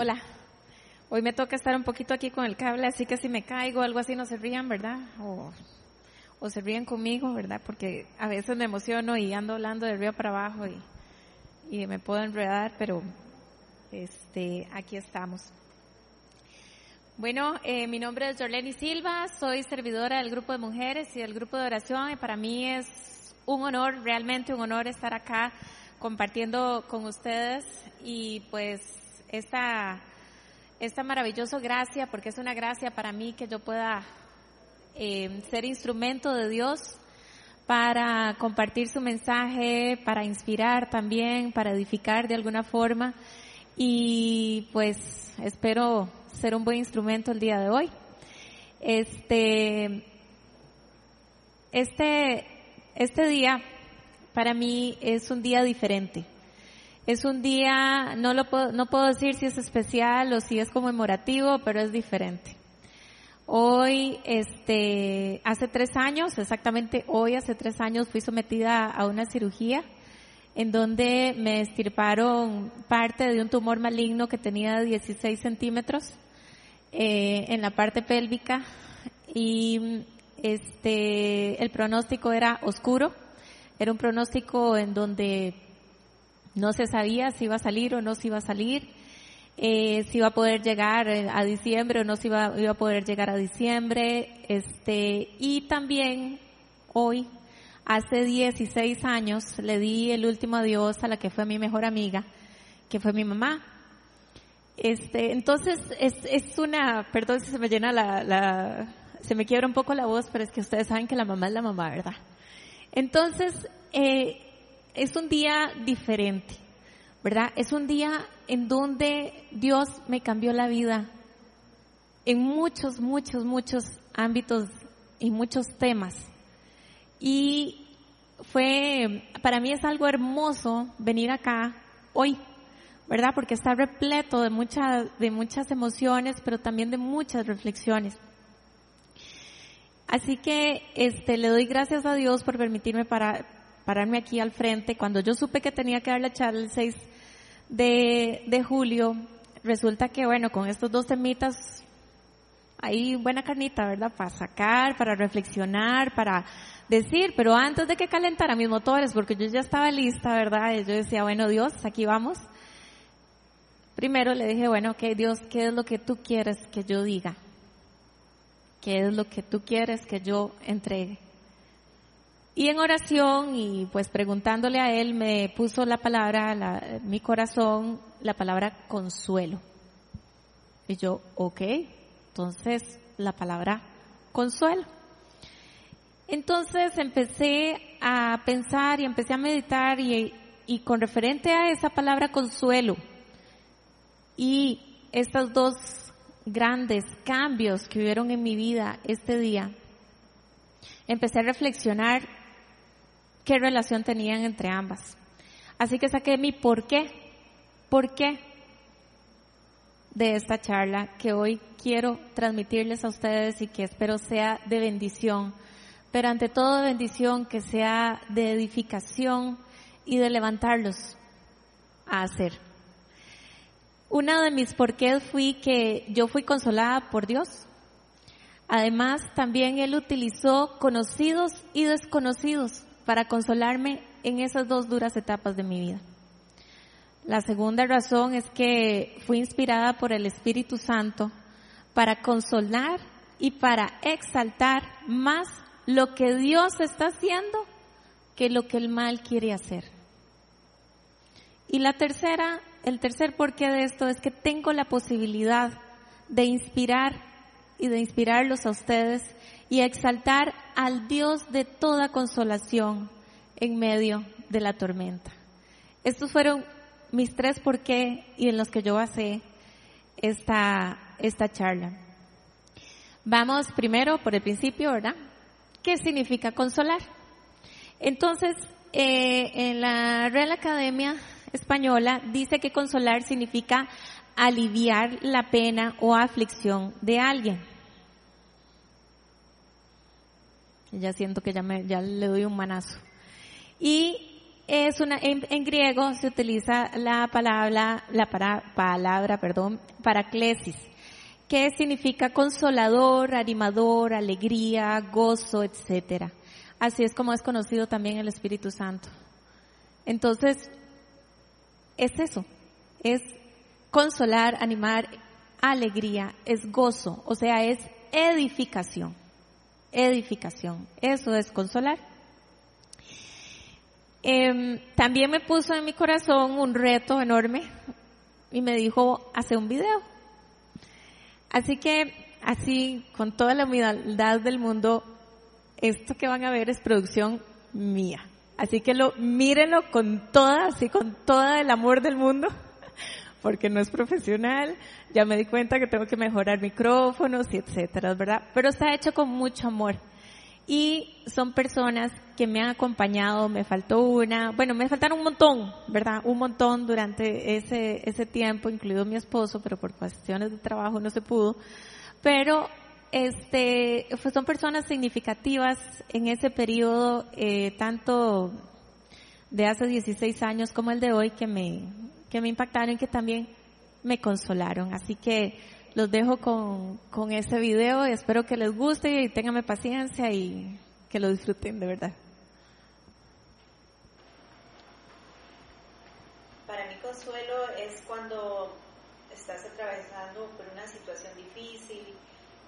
Hola. Hoy me toca estar un poquito aquí con el cable, así que si me caigo o algo así no se rían, ¿verdad? O, o se ríen conmigo, ¿verdad? Porque a veces me emociono y ando hablando de río para abajo y, y me puedo enredar, pero este, aquí estamos. Bueno, eh, mi nombre es Jorleni Silva, soy servidora del grupo de mujeres y del grupo de oración y para mí es un honor, realmente un honor estar acá compartiendo con ustedes y pues esta, esta maravillosa gracia, porque es una gracia para mí que yo pueda eh, ser instrumento de Dios para compartir su mensaje, para inspirar también, para edificar de alguna forma. Y pues espero ser un buen instrumento el día de hoy. Este, este, este día para mí es un día diferente. Es un día, no lo puedo, no puedo decir si es especial o si es conmemorativo, pero es diferente. Hoy, este, hace tres años, exactamente hoy hace tres años fui sometida a una cirugía en donde me estirparon parte de un tumor maligno que tenía 16 centímetros eh, en la parte pélvica y este, el pronóstico era oscuro. Era un pronóstico en donde no se sabía si iba a salir o no se iba a salir, eh, si iba a poder llegar eh, a diciembre o no se iba, iba a poder llegar a diciembre. Este, y también hoy, hace 16 años, le di el último adiós a la que fue mi mejor amiga, que fue mi mamá. Este, entonces es, es una, perdón si se me llena la, la, se me quiebra un poco la voz, pero es que ustedes saben que la mamá es la mamá, ¿verdad? Entonces, eh, es un día diferente, ¿verdad? Es un día en donde Dios me cambió la vida en muchos, muchos, muchos ámbitos y muchos temas. Y fue, para mí es algo hermoso venir acá hoy, ¿verdad? Porque está repleto de muchas, de muchas emociones, pero también de muchas reflexiones. Así que, este, le doy gracias a Dios por permitirme para, pararme aquí al frente. Cuando yo supe que tenía que dar la charla el 6 de, de julio, resulta que, bueno, con estos dos temitas hay buena carnita, ¿verdad? Para sacar, para reflexionar, para decir, pero antes de que calentara mis motores, porque yo ya estaba lista, ¿verdad? Y yo decía, bueno, Dios, aquí vamos. Primero le dije, bueno, ok, Dios, ¿qué es lo que tú quieres que yo diga? ¿Qué es lo que tú quieres que yo entregue? Y en oración y pues preguntándole a él me puso la palabra, la, mi corazón, la palabra consuelo. Y yo, ok, entonces la palabra consuelo. Entonces empecé a pensar y empecé a meditar y, y con referente a esa palabra consuelo y estos dos grandes cambios que hubieron en mi vida este día, empecé a reflexionar qué relación tenían entre ambas. Así que saqué mi por qué, por qué de esta charla que hoy quiero transmitirles a ustedes y que espero sea de bendición, pero ante todo de bendición que sea de edificación y de levantarlos a hacer. Una de mis porqués fui que yo fui consolada por Dios. Además, también Él utilizó conocidos y desconocidos para consolarme en esas dos duras etapas de mi vida. La segunda razón es que fui inspirada por el Espíritu Santo para consolar y para exaltar más lo que Dios está haciendo que lo que el mal quiere hacer. Y la tercera, el tercer porqué de esto es que tengo la posibilidad de inspirar y de inspirarlos a ustedes y exaltar al Dios de toda consolación en medio de la tormenta. Estos fueron mis tres por qué y en los que yo basé esta, esta charla. Vamos primero por el principio, ¿verdad? ¿Qué significa consolar? Entonces, eh, en la Real Academia Española dice que consolar significa aliviar la pena o aflicción de alguien. Ya siento que ya, me, le doy un manazo. Y es una, en, griego se utiliza la palabra, la para, palabra, perdón, paraclesis, que significa consolador, animador, alegría, gozo, etcétera. Así es como es conocido también el Espíritu Santo. Entonces, es eso, es consolar, animar, alegría, es gozo, o sea, es edificación. Edificación, eso es consolar. Em, también me puso en mi corazón un reto enorme y me dijo, hace un video. Así que, así, con toda la humildad del mundo, esto que van a ver es producción mía. Así que lo, mírenlo con toda, así con todo el amor del mundo, porque no es profesional. Ya me di cuenta que tengo que mejorar micrófonos y etcétera, ¿verdad? Pero está hecho con mucho amor. Y son personas que me han acompañado, me faltó una, bueno, me faltaron un montón, ¿verdad? Un montón durante ese, ese tiempo, incluido mi esposo, pero por cuestiones de trabajo no se pudo. Pero este, pues son personas significativas en ese periodo, eh, tanto de hace 16 años como el de hoy, que me, que me impactaron y que también me consolaron. Así que los dejo con, con ese video y espero que les guste y tengan paciencia y que lo disfruten de verdad. Para mí consuelo es cuando estás atravesando por una situación difícil,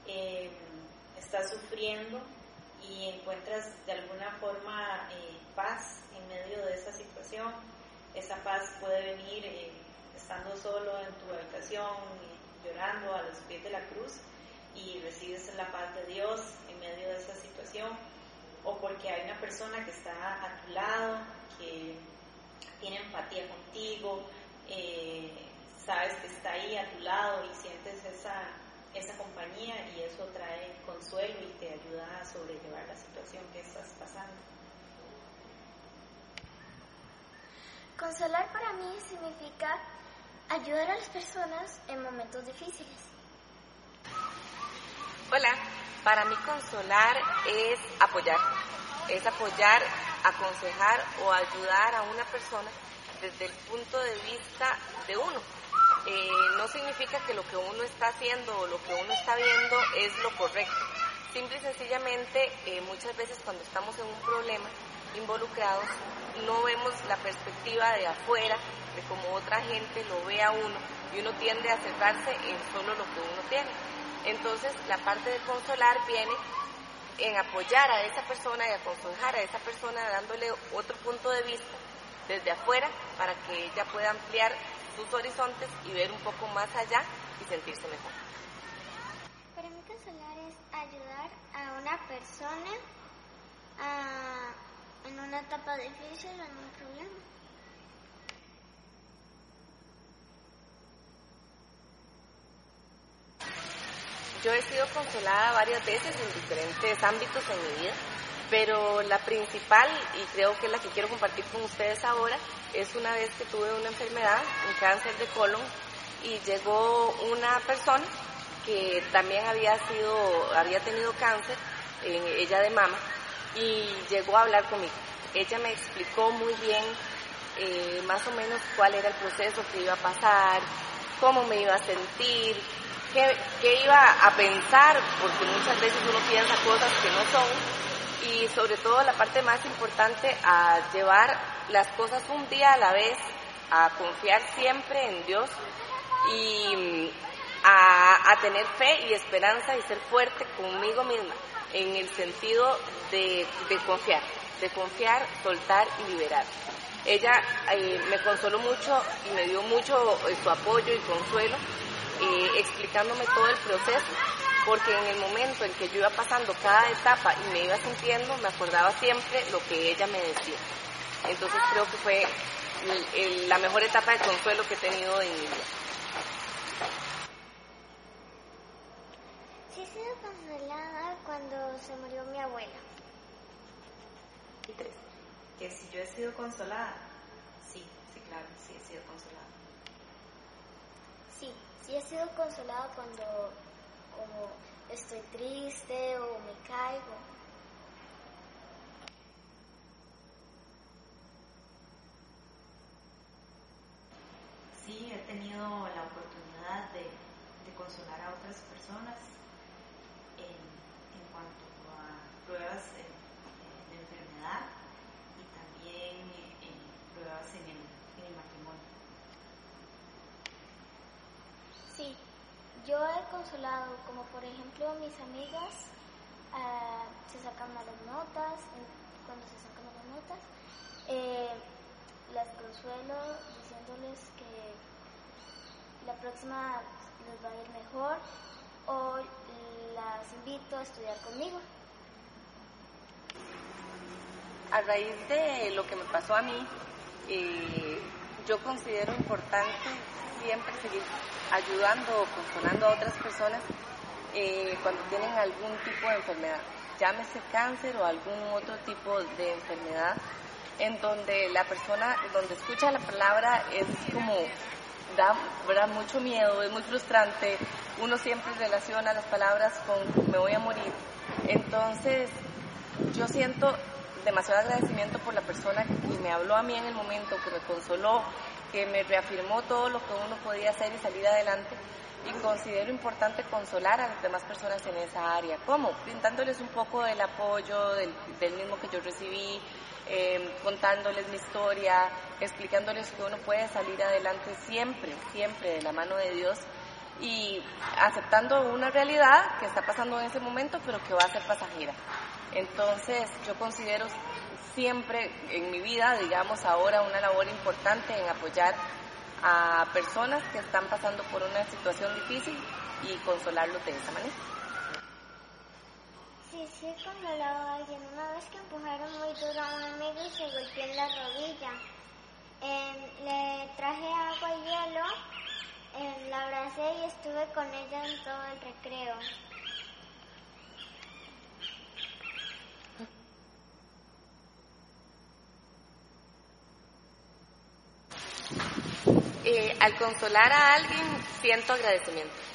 eh, estás sufriendo y encuentras de alguna forma eh, paz en medio de esa situación. Esa paz puede venir eh, estando solo en tu habitación, llorando a los pies de la cruz y recibes la paz de Dios en medio de esa situación, o porque hay una persona que está a tu lado, que tiene empatía contigo, sabes que está ahí a tu lado y sientes esa esa compañía y eso trae consuelo y te ayuda a sobrellevar la situación que estás pasando. Consolar para mí significa ayudar a las personas en momentos difíciles. Hola, para mí consolar es apoyar, es apoyar, aconsejar o ayudar a una persona desde el punto de vista de uno eh, no significa que lo que uno está haciendo o lo que uno está viendo es lo correcto. Simple y sencillamente, eh, muchas veces cuando estamos en un problema involucrados, no vemos la perspectiva de afuera, de cómo otra gente lo ve a uno, y uno tiende a cerrarse en solo lo que uno tiene. Entonces, la parte de consolar viene en apoyar a esa persona y aconsejar a esa persona dándole otro punto de vista desde afuera para que ella pueda ampliar sus horizontes y ver un poco más allá y sentirse mejor. Para mí consolar es ayudar a una persona a, en una etapa difícil en un problema. Yo he sido consolada varias veces en diferentes ámbitos en mi vida, pero la principal, y creo que es la que quiero compartir con ustedes ahora, es una vez que tuve una enfermedad, un cáncer de colon, y llegó una persona que también había sido, había tenido cáncer, ella de mama, y llegó a hablar conmigo. Ella me explicó muy bien eh, más o menos cuál era el proceso que iba a pasar, cómo me iba a sentir, qué, qué iba a pensar, porque muchas veces uno piensa cosas que no son, y sobre todo la parte más importante, a llevar las cosas un día a la vez, a confiar siempre en Dios y a, tener fe y esperanza y ser fuerte conmigo misma, en el sentido de, confiar, de confiar, soltar y liberar. Ella eh, me consoló mucho y me dio mucho eh, su apoyo y consuelo, eh, explicándome todo el proceso porque en el momento en que yo iba pasando cada etapa y me iba sintiendo, me acordaba siempre lo que ella me decía. Entonces creo que fue la mejor etapa de consuelo que he tenido en mi vida. Sí, he sido consolada cuando se murió mi abuela. Y tres, que si yo he sido consolada. Sí, sí, claro, sí he sido consolada. Sí, sí he sido consolada cuando como estoy triste o me caigo. Sí, he tenido la oportunidad de consolar a otras personas pruebas de, enfermedad y también en pruebas en el, matrimonio. Sí, yo he consolado, como por ejemplo mis amigas ah, se sacan malas notas, cuando se sacan malas notas, eh, las consuelo diciéndoles que la próxima les va a ir mejor o las invito a estudiar conmigo. A raíz de lo que me pasó a mí, eh, yo considero importante siempre seguir ayudando o consolando a otras personas eh, cuando tienen algún tipo de enfermedad, llámese cáncer o algún otro tipo de enfermedad, en donde la persona, donde escucha la palabra es como da mucho miedo, es muy frustrante. Uno siempre relaciona las palabras con me voy a morir. Entonces, yo siento demasiado agradecimiento por la persona que me habló a mí en el momento, que me consoló, que me reafirmó todo lo que uno podía hacer y salir adelante. Y considero importante consolar a las demás personas en esa área. ¿Cómo? Brindándoles un poco del apoyo, del, mismo que yo recibí, Em, contándoles mi historia, explicándoles que uno puede salir adelante siempre, siempre de la mano de Dios y aceptando una realidad que está pasando en ese momento, pero que va a ser pasajera. Entonces, yo considero siempre en mi vida, digamos ahora, una labor importante en apoyar a personas que están pasando por una situación difícil y consolarlos de esa manera. Sí, sí, consolado a alguien. Una vez que empujaron muy duro a un amigo y se golpeó en la rodilla. Em, le traje agua y hielo, em, la abracé y estuve con ella en todo el recreo. Eh, al consolar a alguien siento agradecimiento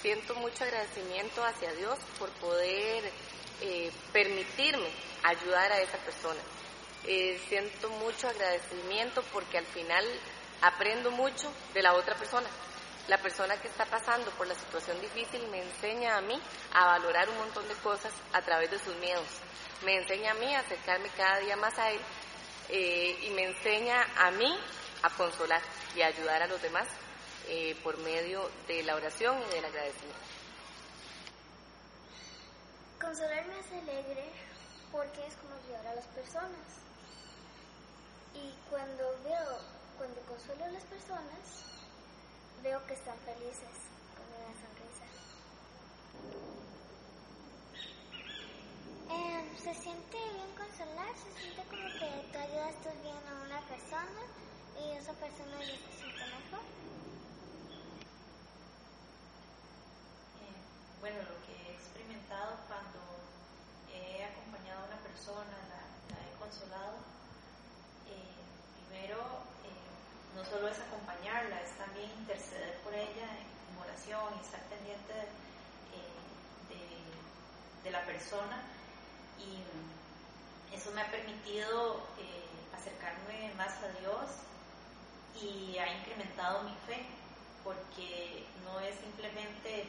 siento mucho agradecimiento hacia Dios por poder eh, permitirme ayudar a esa persona. Eh, siento mucho agradecimiento porque al final aprendo mucho de la otra persona. La persona que está pasando por la situación difícil me enseña a mí a valorar un montón de cosas a través de sus miedos. Me enseña a mí a acercarme cada día más a él eh, y me enseña a mí a consolar y ayudar a los demás eh, por medio de la oración y del agradecimiento. Consolarme es alegre porque es como ayudar a las personas. Y cuando veo, cuando consuelo a las personas, veo que están felices con una sonrisa. Eh, se siente bien consolar, se siente como que tú ayudaste bien a una persona y esa persona ya se siente bueno, lo que he experimentado cuando he acompañado a una persona, la, he consolado, eh, primero eh, no solo es acompañarla, es también interceder por ella en oración y estar pendiente eh, de, la persona. Y eso me ha permitido acercarme más a Dios y ha incrementado mi fe porque no es simplemente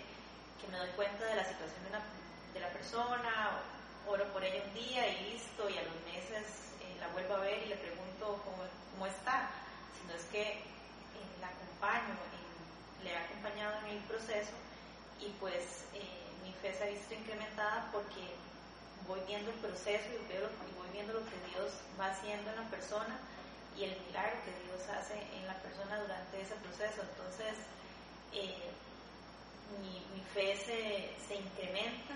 que me doy cuenta de la situación de, de la persona, oro por ella un día y listo, y a los meses eh, la vuelvo a ver y le pregunto cómo, cómo está, sino es que eh, la acompaño, le he acompañado en el proceso y pues eh, mi fe se ha visto incrementada porque voy viendo el proceso y, veo, y voy viendo lo que Dios va haciendo en la persona y el milagro que Dios hace en la persona durante ese proceso. Entonces, mi, mi fe se, incrementa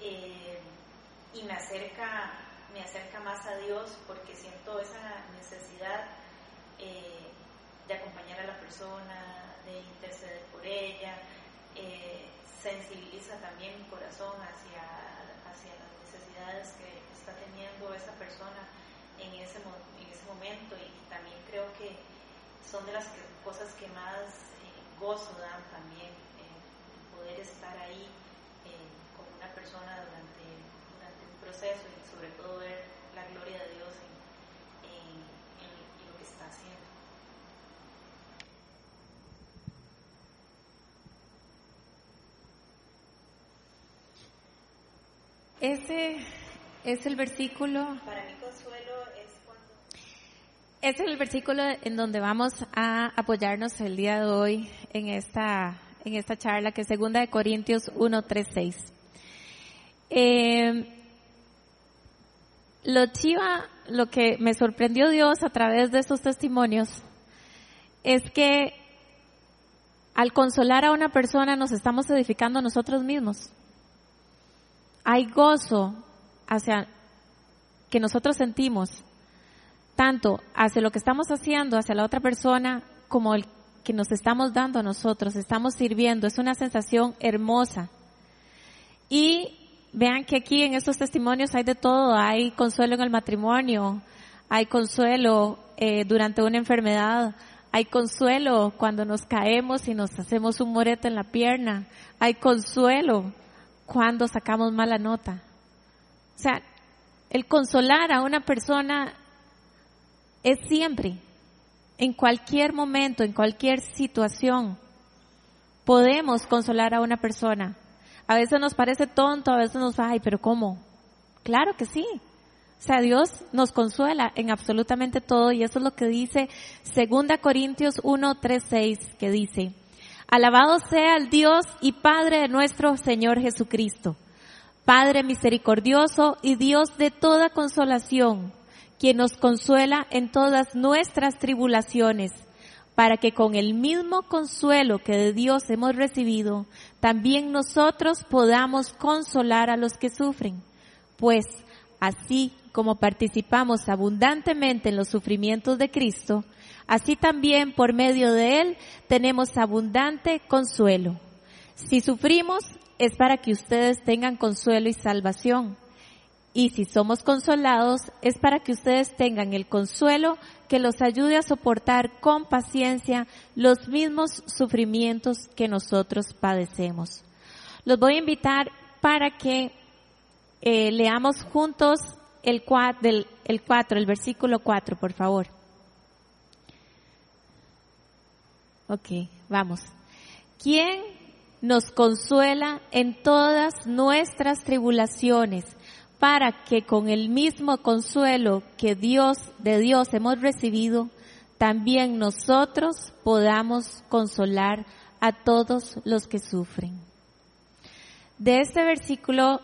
eh, y me acerca, me acerca más a Dios porque siento esa necesidad eh, de acompañar a la persona, de interceder por ella, eh, sensibiliza también mi corazón hacia, hacia las necesidades que está teniendo esa persona en ese, en ese momento y también creo que son de las cosas que más eh, gozo dan también, eh, poder estar ahí eh, con una persona durante, durante un proceso y sobre todo ver la gloria de Dios en, en, en lo que está haciendo. Ese es el versículo. Para mí consuelo es cuando... Ese es el versículo en donde vamos a apoyarnos el día de hoy en esta, en esta charla, que es 2 de Corintios 1, 3, 6. Eh, lo chiva, lo que me sorprendió Dios a través de estos testimonios, es que al consolar a una persona nos estamos edificando nosotros mismos. Hay gozo hacia que nosotros sentimos, tanto hacia lo que estamos haciendo, hacia la otra persona, como el que nos estamos dando a nosotros, estamos sirviendo. Es una sensación hermosa. Y vean que aquí en estos testimonios hay de todo. Hay consuelo en el matrimonio, hay consuelo eh, durante una enfermedad, hay consuelo cuando nos caemos y nos hacemos un moreto en la pierna. Hay consuelo cuando sacamos mala nota. O sea, el consolar a una persona es siempre, en cualquier momento, en cualquier situación. Podemos consolar a una persona. A veces nos parece tonto, a veces nos ay, pero ¿cómo? Claro que sí. O sea, Dios nos consuela en absolutamente todo y eso es lo que dice 2 Corintios 1, 3, 6, que dice, Alabado sea el Dios y Padre de nuestro Señor Jesucristo, Padre misericordioso y Dios de toda consolación, quien nos consuela en todas nuestras tribulaciones, para que con el mismo consuelo que de Dios hemos recibido, también nosotros podamos consolar a los que sufren. Pues así como participamos abundantemente en los sufrimientos de Cristo, así también por medio de Él tenemos abundante consuelo. Si sufrimos es para que ustedes tengan consuelo y salvación. Y si somos consolados es para que ustedes tengan el consuelo que los ayude a soportar con paciencia los mismos sufrimientos que nosotros padecemos. Los voy a invitar para que eh, leamos juntos el 4, del, el 4, el versículo 4, por favor. Ok, vamos. ¿Quién nos consuela en todas nuestras tribulaciones para que con el mismo consuelo que Dios, de Dios hemos recibido, también nosotros podamos consolar a todos los que sufren? De este versículo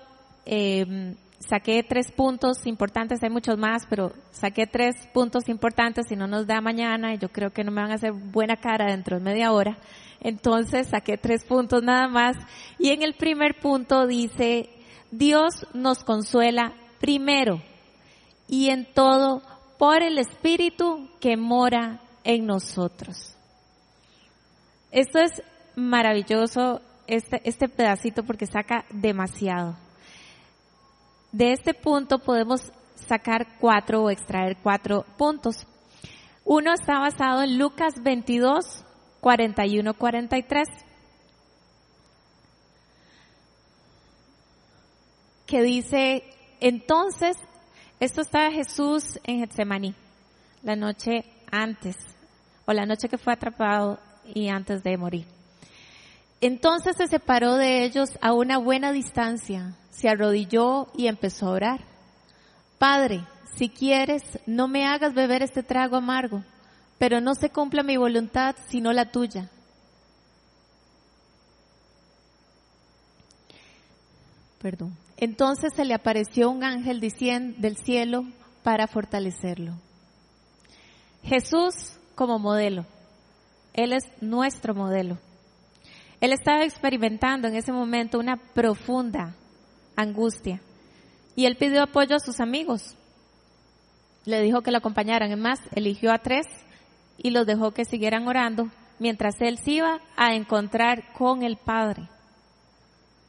eh, saqué tres puntos importantes, hay muchos más, pero saqué tres puntos importantes y no nos da mañana y yo creo que no me van a hacer buena cara dentro de media hora. Entonces saqué tres puntos nada más y en el primer punto dice, Dios nos consuela primero y en todo por el Espíritu que mora en nosotros. Esto es maravilloso, este, este pedacito, porque saca demasiado. De este punto podemos sacar cuatro o extraer cuatro puntos. Uno está basado en Lucas 22, 41, 43. Que dice, entonces, esto estaba Jesús en Getsemaní, la noche antes, o la noche que fue atrapado y antes de morir. Entonces se separó de ellos a una buena distancia se arrodilló y empezó a orar. Padre, si quieres, no me hagas beber este trago amargo, pero no se cumpla mi voluntad sino la tuya. Perdón. Entonces se le apareció un ángel del cielo para fortalecerlo. Jesús como modelo. Él es nuestro modelo. Él estaba experimentando en ese momento una profunda angustia. Y él pidió apoyo a sus amigos. Le dijo que lo acompañaran. Es más, eligió a tres y los dejó que siguieran orando mientras él se iba a encontrar con el Padre.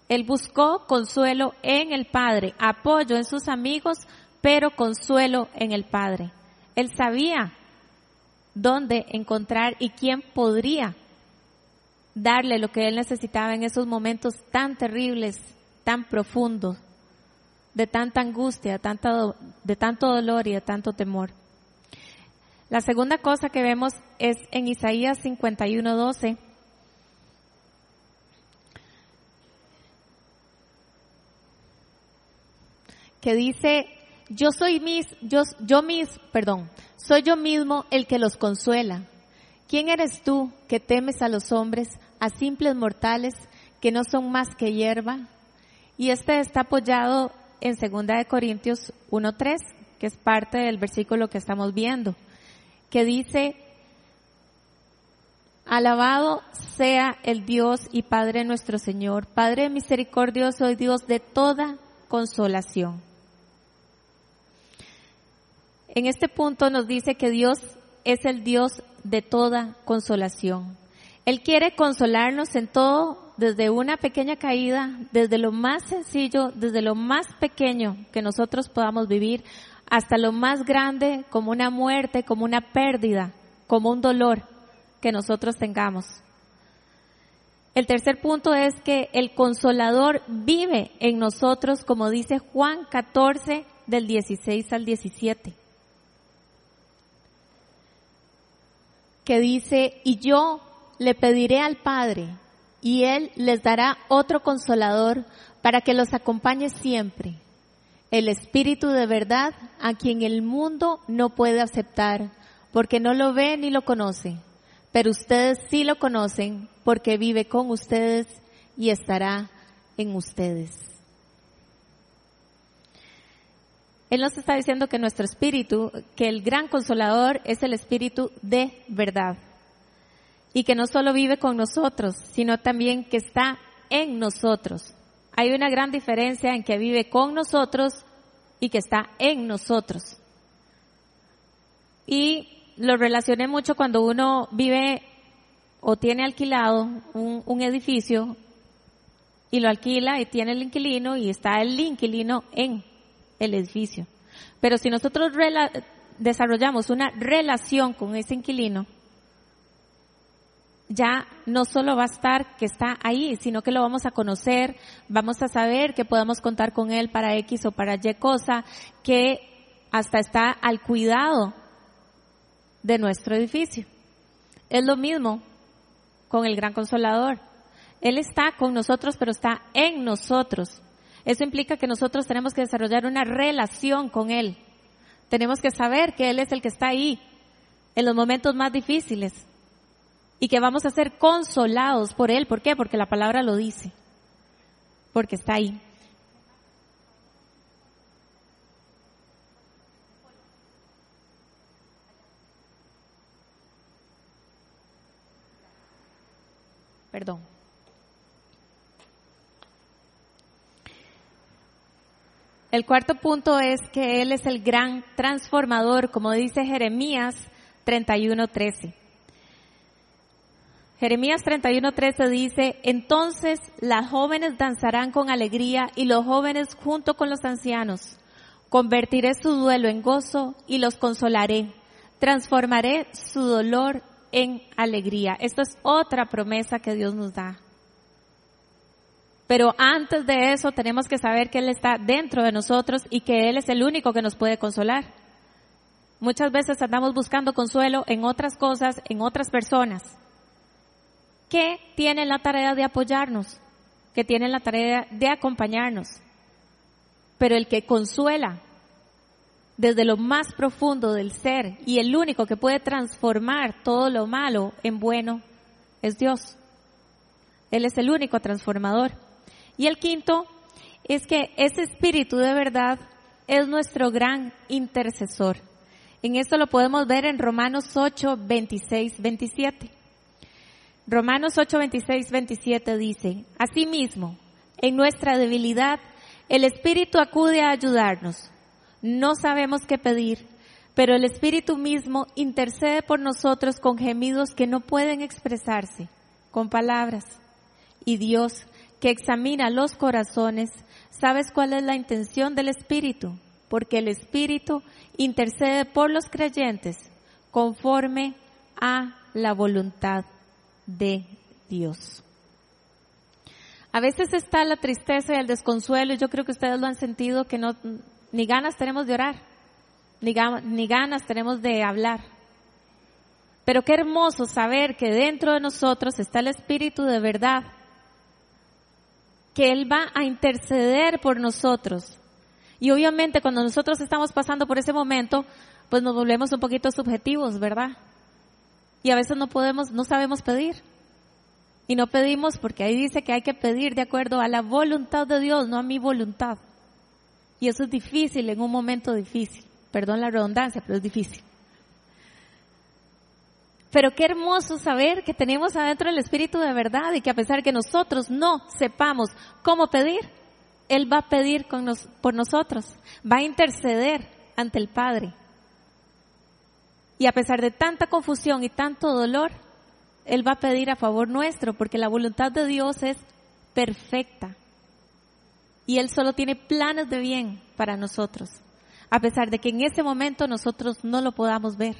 Él buscó consuelo en el Padre, apoyo en sus amigos, pero consuelo en el Padre. Él sabía dónde encontrar y quién podría darle lo que él necesitaba en esos momentos tan terribles tan profundo, de tanta angustia, de tanto dolor y de tanto temor. La segunda cosa que vemos es en Isaías 51:12. que dice, yo soy mis, yo, yo mis, perdón, soy yo mismo el que los consuela. ¿Quién eres tú que temes a los hombres, a simples mortales que no son más que hierba? Y este está apoyado en 2 de Corintios 1.3, que es parte del versículo que estamos viendo, que dice, Alabado sea el Dios y Padre nuestro Señor, Padre misericordioso y Dios de toda consolación. En este punto nos dice que Dios es el Dios de toda consolación. Él quiere consolarnos en todo, desde una pequeña caída, desde lo más sencillo, desde lo más pequeño que nosotros podamos vivir, hasta lo más grande, como una muerte, como una pérdida, como un dolor que nosotros tengamos. El tercer punto es que el consolador vive en nosotros, como dice Juan 14 del 16 al 17. Que dice, y yo le pediré al Padre, y Él les dará otro consolador para que los acompañe siempre, el Espíritu de verdad a quien el mundo no puede aceptar, porque no lo ve ni lo conoce pero ustedes sí lo conocen porque vive con ustedes y estará en ustedes. Él nos está diciendo que nuestro espíritu, que el gran consolador es el espíritu de verdad. Y que no solo vive con nosotros, sino también que está en nosotros. Hay una gran diferencia en que vive con nosotros y que está en nosotros. Y lo relacioné mucho cuando uno vive o tiene alquilado un, edificio y lo alquila y tiene el inquilino y está el inquilino en el edificio. Pero si nosotros desarrollamos una relación con ese inquilino, ya no solo va a estar que está ahí, sino que lo vamos a conocer, vamos a saber que podemos contar con él para X o para Y cosa, que hasta está al cuidado de nuestro edificio. Es lo mismo con el gran consolador. Él está con nosotros, pero está en nosotros. Eso implica que nosotros tenemos que desarrollar una relación con Él. Tenemos que saber que Él es el que está ahí en los momentos más difíciles y que vamos a ser consolados por Él. ¿Por qué? Porque la palabra lo dice. Porque está ahí. Perdón. El cuarto punto es que Él es el gran transformador, como dice Jeremías 31.13. Jeremías 31.13 dice, entonces las jóvenes danzarán con alegría y los jóvenes junto con los ancianos. Convertiré su duelo en gozo y los consolaré. Transformaré su dolor en alegría. Esto es otra promesa que Dios nos da. Pero antes de eso tenemos que saber que Él está dentro de nosotros y que Él es el único que nos puede consolar. Muchas veces andamos buscando consuelo en otras cosas, en otras personas, que tienen la tarea de apoyarnos, que tienen la tarea de acompañarnos. Pero el que consuela desde lo más profundo del ser y el único que puede transformar todo lo malo en bueno es Dios. Él es el único transformador. Y el quinto es que ese espíritu de verdad es nuestro gran intercesor. En esto lo podemos ver en Romanos 8, 26, 27. Romanos 8, 26, 27 dice, Asimismo, en nuestra debilidad, el Espíritu acude a ayudarnos no sabemos qué pedir, pero el Espíritu mismo intercede por nosotros con gemidos que no pueden expresarse con palabras. Y Dios, que examina los corazones, sabes cuál es la intención del Espíritu, porque el Espíritu intercede por los creyentes conforme a la voluntad de Dios. A veces está la tristeza y el desconsuelo, y yo creo que ustedes lo han sentido, que no, ni ganas tenemos de orar, ni, ni ganas tenemos de hablar. Pero qué hermoso saber que dentro de nosotros está el Espíritu de verdad, que Él va a interceder por nosotros, Y obviamente cuando nosotros estamos pasando por ese momento, pues nos volvemos un poquito subjetivos, ¿verdad? Y a veces no podemos, no sabemos pedir. Y no pedimos porque ahí dice que hay que pedir de acuerdo a la voluntad de Dios, no a mi voluntad. Y eso es difícil en un momento difícil. Perdón la redundancia, pero es difícil. Pero qué hermoso saber que tenemos adentro el Espíritu de verdad y que a pesar que nosotros no sepamos cómo pedir, Él va a pedir por nosotros, va a interceder ante el Padre. Y a pesar de tanta confusión y tanto dolor, Él va a pedir a favor nuestro, porque la voluntad de Dios es perfecta. Y Él solo tiene planes de bien para nosotros, a pesar de que en ese momento nosotros no lo podamos ver.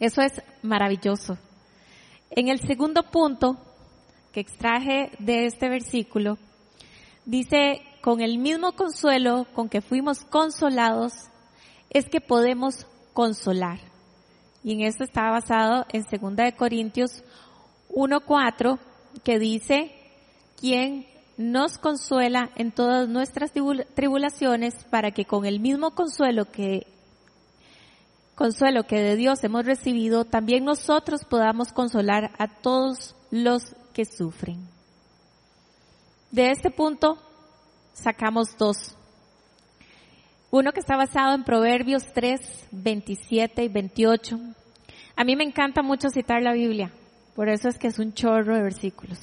Eso es maravilloso. En el segundo punto que extraje de este versículo, dice, con el mismo consuelo con que fuimos consolados, es que podemos consolar. Y en esto está basado en 2 de Corintios 1.4, que dice, quien nos consuela en todas nuestras tribulaciones para que con el mismo consuelo que consuelo que de Dios hemos recibido, también nosotros podamos consolar a todos los que sufren. De este punto sacamos dos. Uno que está basado en Proverbios 3, 27 y 28. A mí me encanta mucho citar la Biblia, por eso es que es un chorro de versículos,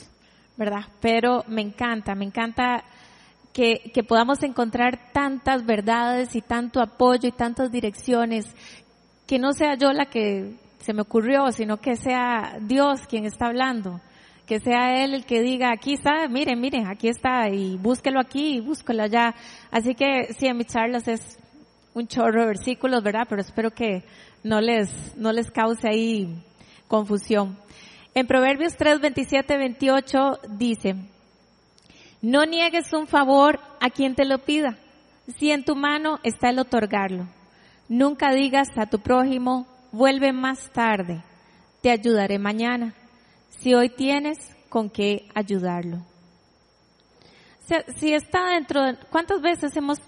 ¿verdad? Pero me encanta, me encanta que, que podamos encontrar tantas verdades y tanto apoyo y tantas direcciones que no sea yo la que se me ocurrió, sino que sea Dios quien está hablando. Que sea Él el que diga, aquí está, miren, miren, aquí está, y búsquelo aquí y búsquelo allá. Así que sí, en mis charlas es un chorro de versículos, ¿verdad? Pero espero que no les, no les cause ahí confusión. En Proverbios 3, 27, 28 dice, no niegues un favor a quien te lo pida, si en tu mano está el otorgarlo Nunca digas a tu prójimo, vuelve más tarde, te ayudaré mañana, si hoy tienes con qué ayudarlo. Si está dentro, de, ¿cuántas veces hemos,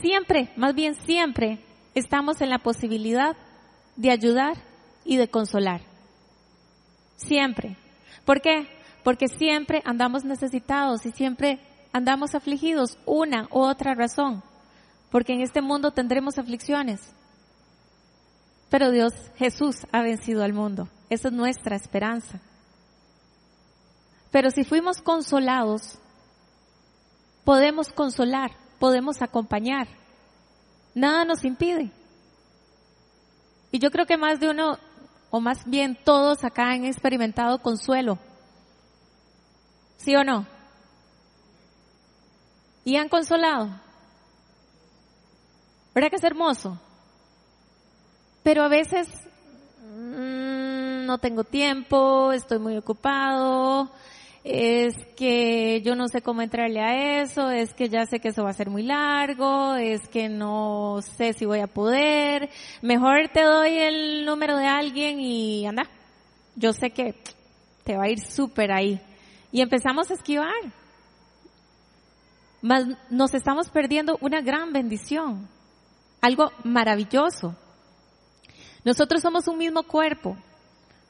siempre, más bien siempre, estamos en la posibilidad de ayudar y de consolar? Siempre. ¿Por qué? Porque siempre andamos necesitados y siempre andamos afligidos, una u otra razón porque en este mundo tendremos aflicciones. Pero Dios, Jesús, ha vencido al mundo. Esa es nuestra esperanza. Pero si fuimos consolados, podemos consolar, podemos acompañar. Nada nos impide. Y yo creo que más de uno, o más bien todos acá han experimentado consuelo. ¿Sí o no? ¿Y han consolado? ¿Verdad que es hermoso? Pero a veces mmm, no tengo tiempo, estoy muy ocupado, es que yo no sé cómo entrarle a eso, es que ya sé que eso va a ser muy largo, es que no sé si voy a poder, mejor te doy el número de alguien y anda, yo sé que te va a ir súper ahí. Y empezamos a esquivar. Mas nos estamos perdiendo una gran bendición algo maravilloso. Nosotros somos un mismo cuerpo.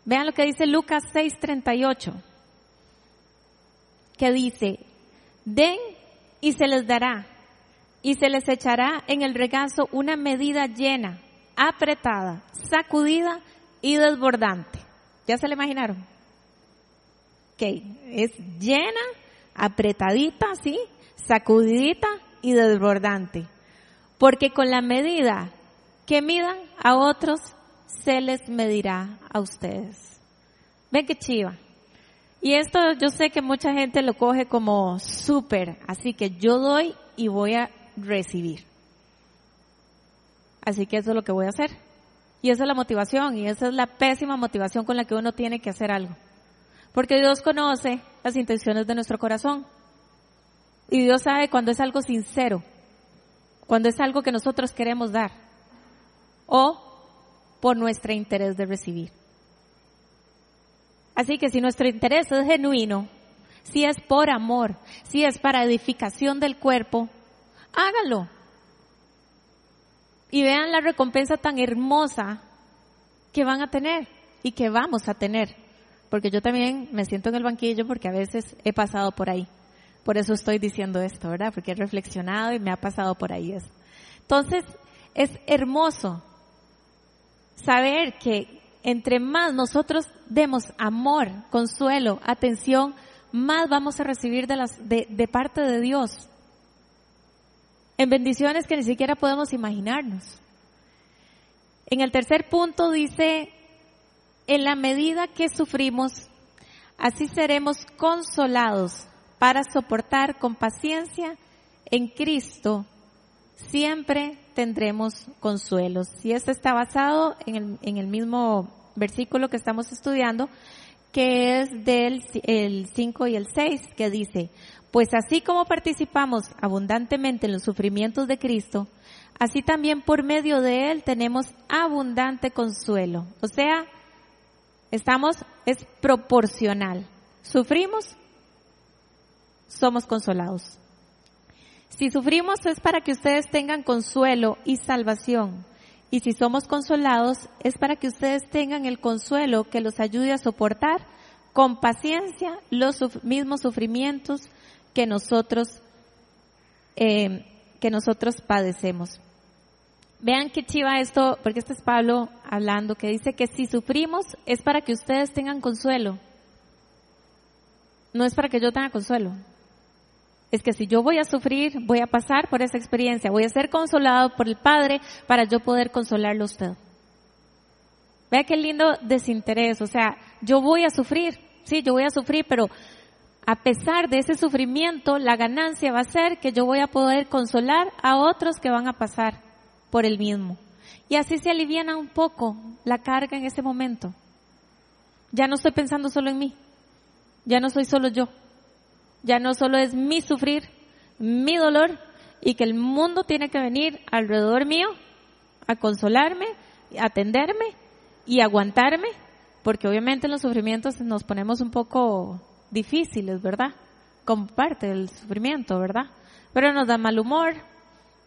Vean lo que dice Lucas 6:38, que dice, den y se les dará, y se les echará en el regazo una medida llena, apretada, sacudida y desbordante. ¿Ya se le imaginaron? Ok, es llena, apretadita, ¿sí? Sacudidita y desbordante porque con la medida que midan a otros, se les medirá a ustedes. Ven qué chiva. Y esto yo sé que mucha gente lo coge como súper, así que yo doy y voy a recibir. Así que eso es lo que voy a hacer. Y esa es la motivación, y esa es la pésima motivación con la que uno tiene que hacer algo. Porque Dios conoce las intenciones de nuestro corazón. Y Dios sabe cuando es algo sincero cuando es algo que nosotros queremos dar o por nuestro interés de recibir. Así que si nuestro interés es genuino, si es por amor, si es para edificación del cuerpo, háganlo. Y vean la recompensa tan hermosa que van a tener y que vamos a tener. Porque yo también me siento en el banquillo porque a veces he pasado por ahí. Por eso estoy diciendo esto, ¿verdad? Porque he reflexionado y me ha pasado por ahí eso. Entonces, es hermoso saber que entre más nosotros demos amor, consuelo, atención, más vamos a recibir de, las, de, parte de Dios. En bendiciones que ni siquiera podemos imaginarnos. En el tercer punto dice, en la medida que sufrimos, así seremos consolados para soportar con paciencia en Cristo. Siempre tendremos consuelos. Y esto está basado en el, mismo versículo que estamos estudiando, que es del el 5 y el 6, que dice, pues así como participamos abundantemente en los sufrimientos de Cristo, así también por medio de Él tenemos abundante consuelo. O sea, estamos, es proporcional. Sufrimos, somos consolados. Si sufrimos es para que ustedes tengan consuelo y salvación. Y si somos consolados es para que ustedes tengan el consuelo que los ayude a soportar con paciencia los mismos sufrimientos que nosotros, eh, que nosotros padecemos. Vean qué chiva esto, porque este es Pablo hablando, que dice que si sufrimos es para que ustedes tengan consuelo. No es para que yo tenga consuelo. Es que si yo voy a sufrir, voy a pasar por esa experiencia, voy a ser consolado por el Padre para yo poder consolarlo a usted. Vea qué lindo desinterés, o sea, yo voy a sufrir, sí, yo voy a sufrir, pero a pesar de ese sufrimiento, la ganancia va a ser que yo voy a poder consolar a otros que van a pasar por el mismo. Y así se aliviana un poco la carga en ese momento. Ya no estoy pensando solo en mí, ya no soy solo yo, ya no solo es mi sufrir, mi dolor, y que el mundo tiene que venir alrededor mío a consolarme, atenderme y aguantarme, porque obviamente en los sufrimientos nos ponemos un poco difíciles, ¿verdad? Como parte del sufrimiento, ¿verdad? Pero nos da mal humor,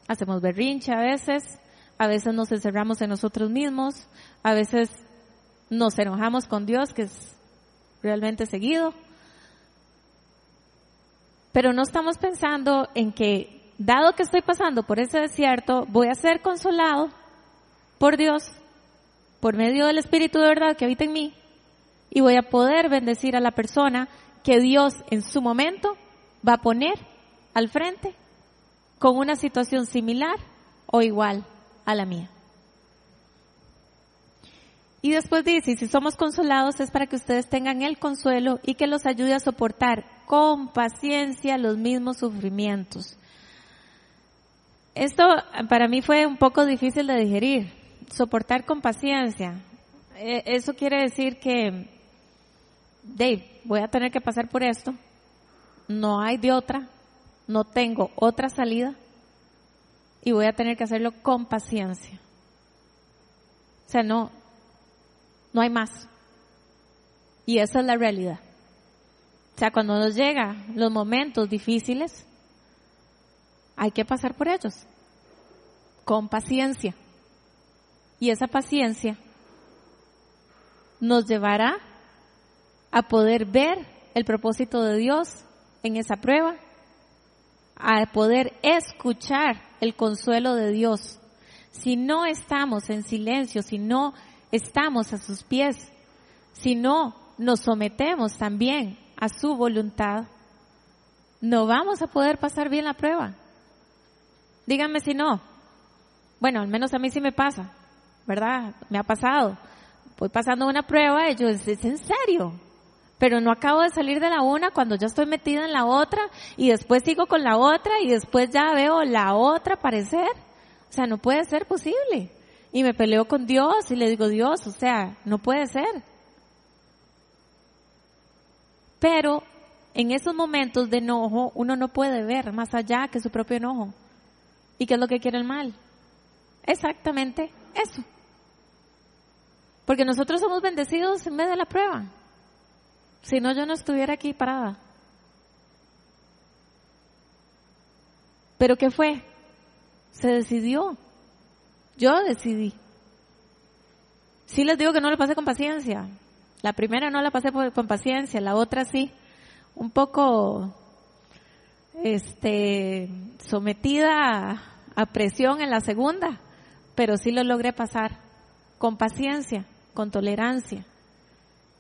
hacemos berrinche a veces, a veces nos encerramos en nosotros mismos, a veces nos enojamos con Dios, que es realmente seguido. Pero no estamos pensando en que, dado que estoy pasando por ese desierto, voy a ser consolado por Dios, por medio del Espíritu de verdad que habita en mí, y voy a poder bendecir a la persona que Dios en su momento va a poner al frente con una situación similar o igual a la mía. Y después dice, si somos consolados es para que ustedes tengan el consuelo y que los ayude a soportar con paciencia los mismos sufrimientos. Esto para mí fue un poco difícil de digerir, soportar con paciencia. E, eso quiere decir que, Dave, voy a tener que pasar por esto, no hay de otra, no tengo otra salida y voy a tener que hacerlo con paciencia. O sea, no, no hay más. Y esa es la realidad. O sea, cuando nos llegan los momentos difíciles, hay que pasar por ellos con paciencia. Y esa paciencia nos llevará a poder ver el propósito de Dios en esa prueba, a poder escuchar el consuelo de Dios. Si no estamos en silencio, si no estamos a sus pies, si no nos sometemos también a su voluntad, no vamos a poder pasar bien la prueba. Díganme si no. Bueno, al menos a mí sí me pasa, ¿verdad? Me ha pasado. Voy pasando una prueba y yo, ¿es en serio? Pero no acabo de salir de la una cuando ya estoy metida en la otra y después sigo con la otra y después ya veo la otra aparecer. O sea, no puede ser posible. Y me peleo con Dios y le digo, Dios, o sea, no puede ser. Pero en esos momentos de enojo uno no puede ver más allá que su propio enojo. ¿Y qué es lo que quiere el mal? Exactamente eso. Porque nosotros somos bendecidos en medio de la prueba. Si no, yo no estuviera aquí parada. ¿Pero qué fue? Se decidió. Yo decidí. Sí les digo que no lo pasé con paciencia. La primera no la pasé con paciencia, la otra sí. Un poco, este, sometida a presión en la segunda, pero sí lo logré pasar con paciencia, con tolerancia.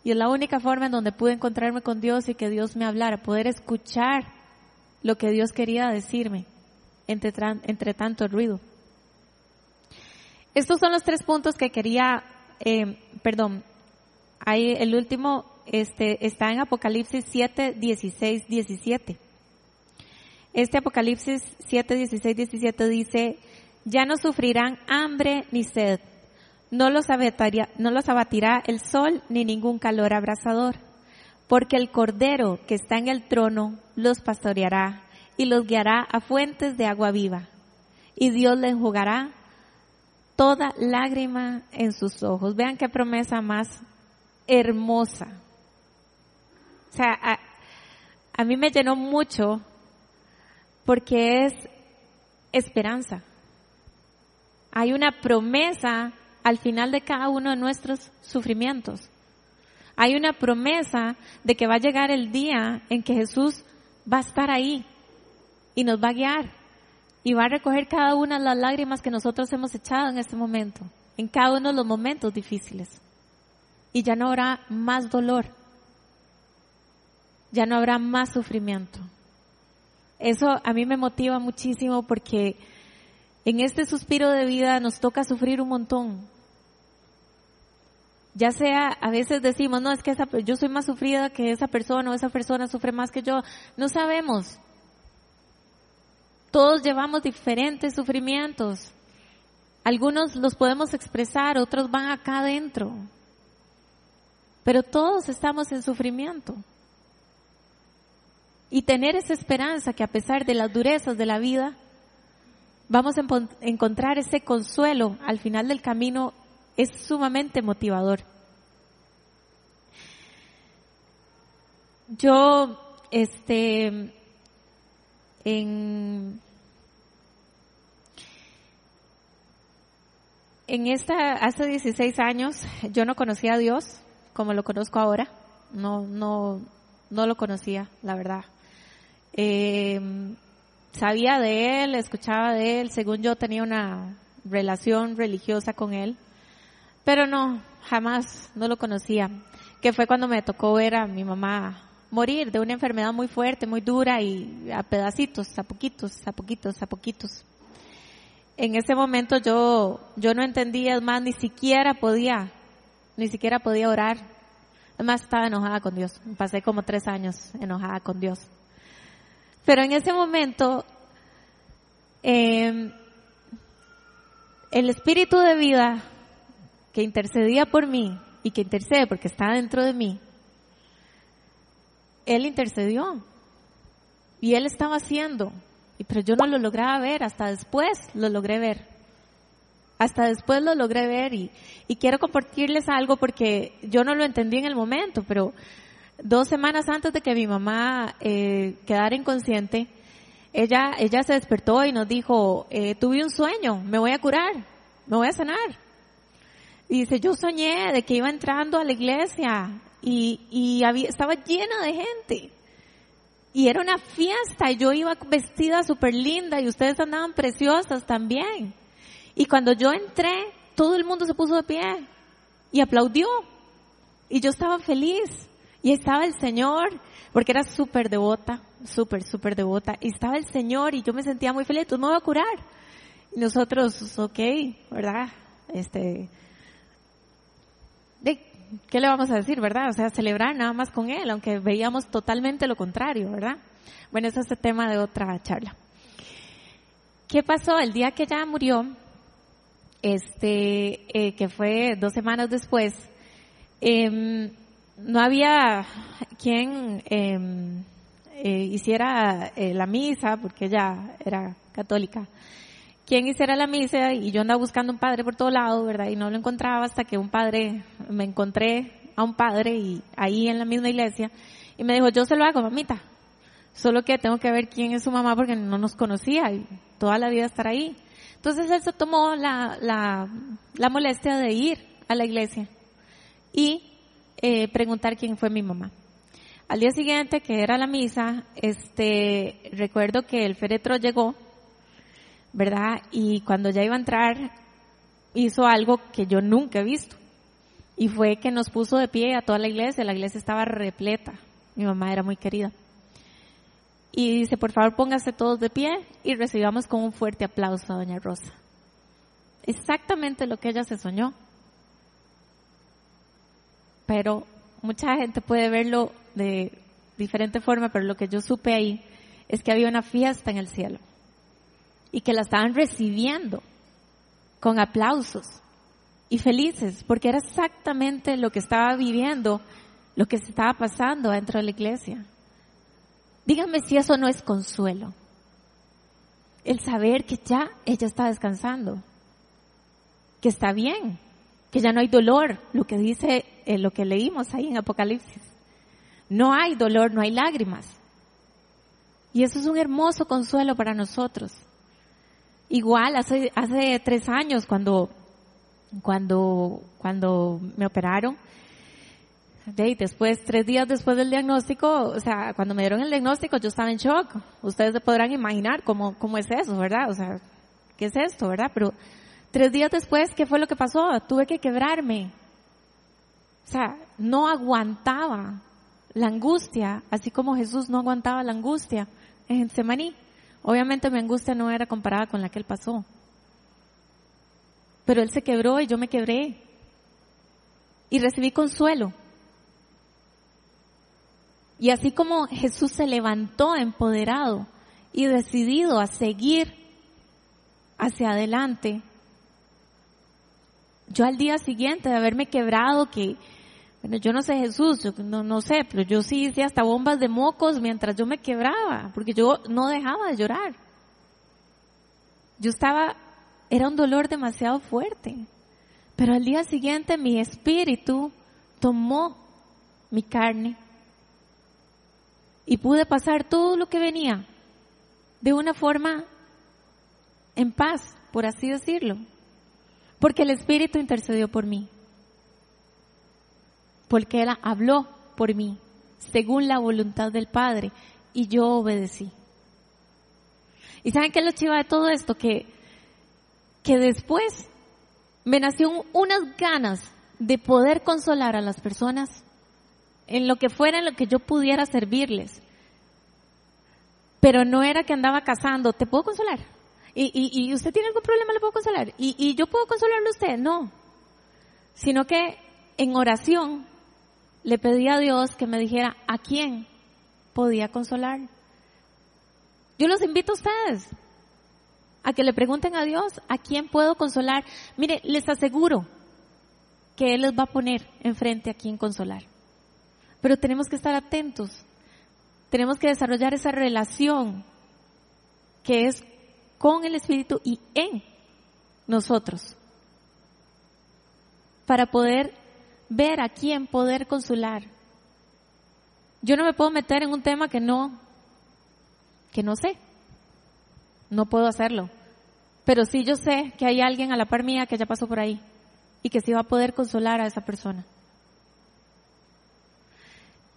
Y es la única forma en donde pude encontrarme con Dios y que Dios me hablara, poder escuchar lo que Dios quería decirme entre, entre tanto ruido. Estos son los tres puntos que quería, eh, perdón, hay el último este, está en Apocalipsis 7, 16, 17. Este Apocalipsis 7, 16, 17 dice, ya no sufrirán hambre ni sed, no los, abatirá, no los abatirá el sol ni ningún calor abrasador, porque el Cordero que está en el trono los pastoreará y los guiará a fuentes de agua viva, y Dios les enjugará toda lágrima en sus ojos. Vean qué promesa más hermosa. O sea, a, mí me llenó mucho porque es esperanza. Hay una promesa al final de cada uno de nuestros sufrimientos. Hay una promesa de que va a llegar el día en que Jesús va a estar ahí y nos va a guiar y va a recoger cada una de las lágrimas que nosotros hemos echado en este momento, en cada uno de los momentos difíciles. Y ya no habrá más dolor, ya no habrá más sufrimiento. Eso a mí me motiva muchísimo porque en este suspiro de vida nos toca sufrir un montón. Ya sea, a veces decimos, no, es que yo soy más sufrida que esa persona o esa persona sufre más que yo. No sabemos. Todos llevamos diferentes sufrimientos. Algunos los podemos expresar, otros van acá adentro. Pero todos estamos en sufrimiento y tener esa esperanza que a pesar de las durezas de la vida, vamos a encontrar ese consuelo al final del camino es sumamente motivador. Yo, este, en, en esta, hace 16 años, yo no conocía a Dios como lo conozco ahora. No, no, no lo conocía, la verdad. Eh, sabía de él, escuchaba de él, según yo tenía una relación religiosa con él, pero no, jamás no lo conocía, que fue cuando me tocó ver a mi mamá morir de una enfermedad muy fuerte, muy dura y a pedacitos, a poquitos, a poquitos, a poquitos. En ese momento yo, yo no entendía, más, ni siquiera podía, ni siquiera podía orar. Además estaba enojada con Dios. Pasé como tres años enojada con Dios. Pero en ese momento, em, el espíritu de vida que intercedía por mí y que intercede porque está dentro de mí, él intercedió y él estaba haciendo, pero yo no lo lograba ver, hasta después lo logré ver. Hasta después lo logré ver y, quiero compartirles algo porque yo no lo entendí en el momento, pero dos semanas antes de que mi mamá eh, quedara inconsciente, ella, ella se despertó y nos dijo, eh, tuve un sueño, me voy a curar, me voy a sanar. Y dice, yo soñé de que iba entrando a la iglesia y, y había, estaba llena de gente. Y era una fiesta y yo iba vestida súper linda y ustedes andaban preciosas también. Y cuando yo entré, todo el mundo se puso de pie y aplaudió. Y yo estaba feliz. Y estaba el Señor, porque era súper devota, súper, súper devota. Y estaba el Señor y yo me sentía muy feliz, tú me voy a curar. Y nosotros, ok, ¿verdad? Este, de, ¿qué le vamos a decir, verdad? O sea, celebrar nada más con Él, aunque veíamos totalmente lo contrario, ¿verdad? Bueno, eso es el tema de otra charla. ¿Qué pasó? El día que ella murió, este, eh, que fue dos semanas después, eh, no había quien em, eh, hiciera eh, la misa, porque ella era católica, quien hiciera la misa y yo andaba buscando un padre por todo lado, ¿verdad? Y no lo encontraba hasta que un padre, me encontré a un padre y ahí en la misma iglesia y me dijo, yo se lo hago, mamita. Solo que tengo que ver quién es su mamá porque no nos conocía y toda la vida estar ahí. Entonces él se tomó la, la, molestia de ir a la iglesia y eh, preguntar quién fue mi mamá. Al día siguiente, que era la misa, este, recuerdo que el féretro llegó, ¿verdad? Y cuando ya iba a entrar, hizo algo que yo nunca he visto. Y fue que nos puso de pie a toda la iglesia. La iglesia estaba repleta. Mi mamá era muy querida. Y dice, por favor, póngase todos de pie y recibamos con un fuerte aplauso a Doña Rosa. Exactamente lo que ella se soñó. Pero mucha gente puede verlo de diferente forma, pero lo que yo supe ahí es que había una fiesta en el cielo y que la estaban recibiendo con aplausos y felices, porque era exactamente lo que estaba viviendo, lo que se estaba pasando dentro de la iglesia. Díganme si eso no es consuelo. El saber que ya ella está descansando, que está bien, que ya no hay dolor, lo que dice, eh, lo que leímos ahí en Apocalipsis. No hay dolor, no hay lágrimas. Y eso es un hermoso consuelo para nosotros. Igual, hace, hace tres años cuando, cuando, cuando me operaron, de después, tres días después del diagnóstico, o sea, cuando me dieron el diagnóstico yo estaba en shock. Ustedes se podrán imaginar cómo, cómo es eso, ¿verdad? O sea, ¿qué es esto, verdad? Pero tres días después, ¿qué fue lo que pasó? Tuve que quebrarme. O sea, no aguantaba la angustia, así como Jesús no aguantaba la angustia en Semaní. Obviamente mi angustia no era comparada con la que él pasó. Pero él se quebró y yo me quebré. Y recibí consuelo. Y así como Jesús se levantó empoderado y decidido a seguir hacia adelante, yo al día siguiente de haberme quebrado, que, bueno, yo no sé Jesús, yo no, no sé, pero yo sí hice hasta bombas de mocos mientras yo me quebraba, porque yo no dejaba de llorar. Yo estaba, era un dolor demasiado fuerte, pero al día siguiente mi espíritu tomó mi carne y pude pasar todo lo que venía de una forma en paz, por así decirlo, porque el Espíritu intercedió por mí porque Él habló por mí, según la voluntad del Padre, y yo obedecí. ¿Y saben qué es lo chiva de todo esto? Que, que después me nació unas ganas de poder consolar a las personas en lo que fuera, en lo que yo pudiera servirles. Pero no era que andaba casando, ¿te puedo consolar? Y, y, y usted tiene algún problema, le puedo consolar. Y, y yo puedo consolarle a usted, no. Sino que en oración le pedí a Dios que me dijera a quién podía consolar. Yo los invito a ustedes a que le pregunten a Dios a quién puedo consolar. Mire, les aseguro que Él les va a poner enfrente a quién consolar. Pero tenemos que estar atentos. Tenemos que desarrollar esa relación que es con el Espíritu y en nosotros para poder ver a quién poder consolar. Yo no me puedo meter en un tema que no, que no sé. No puedo hacerlo. Pero sí yo sé que hay alguien a la par mía que ya pasó por ahí y que sí va a poder consolar a esa persona.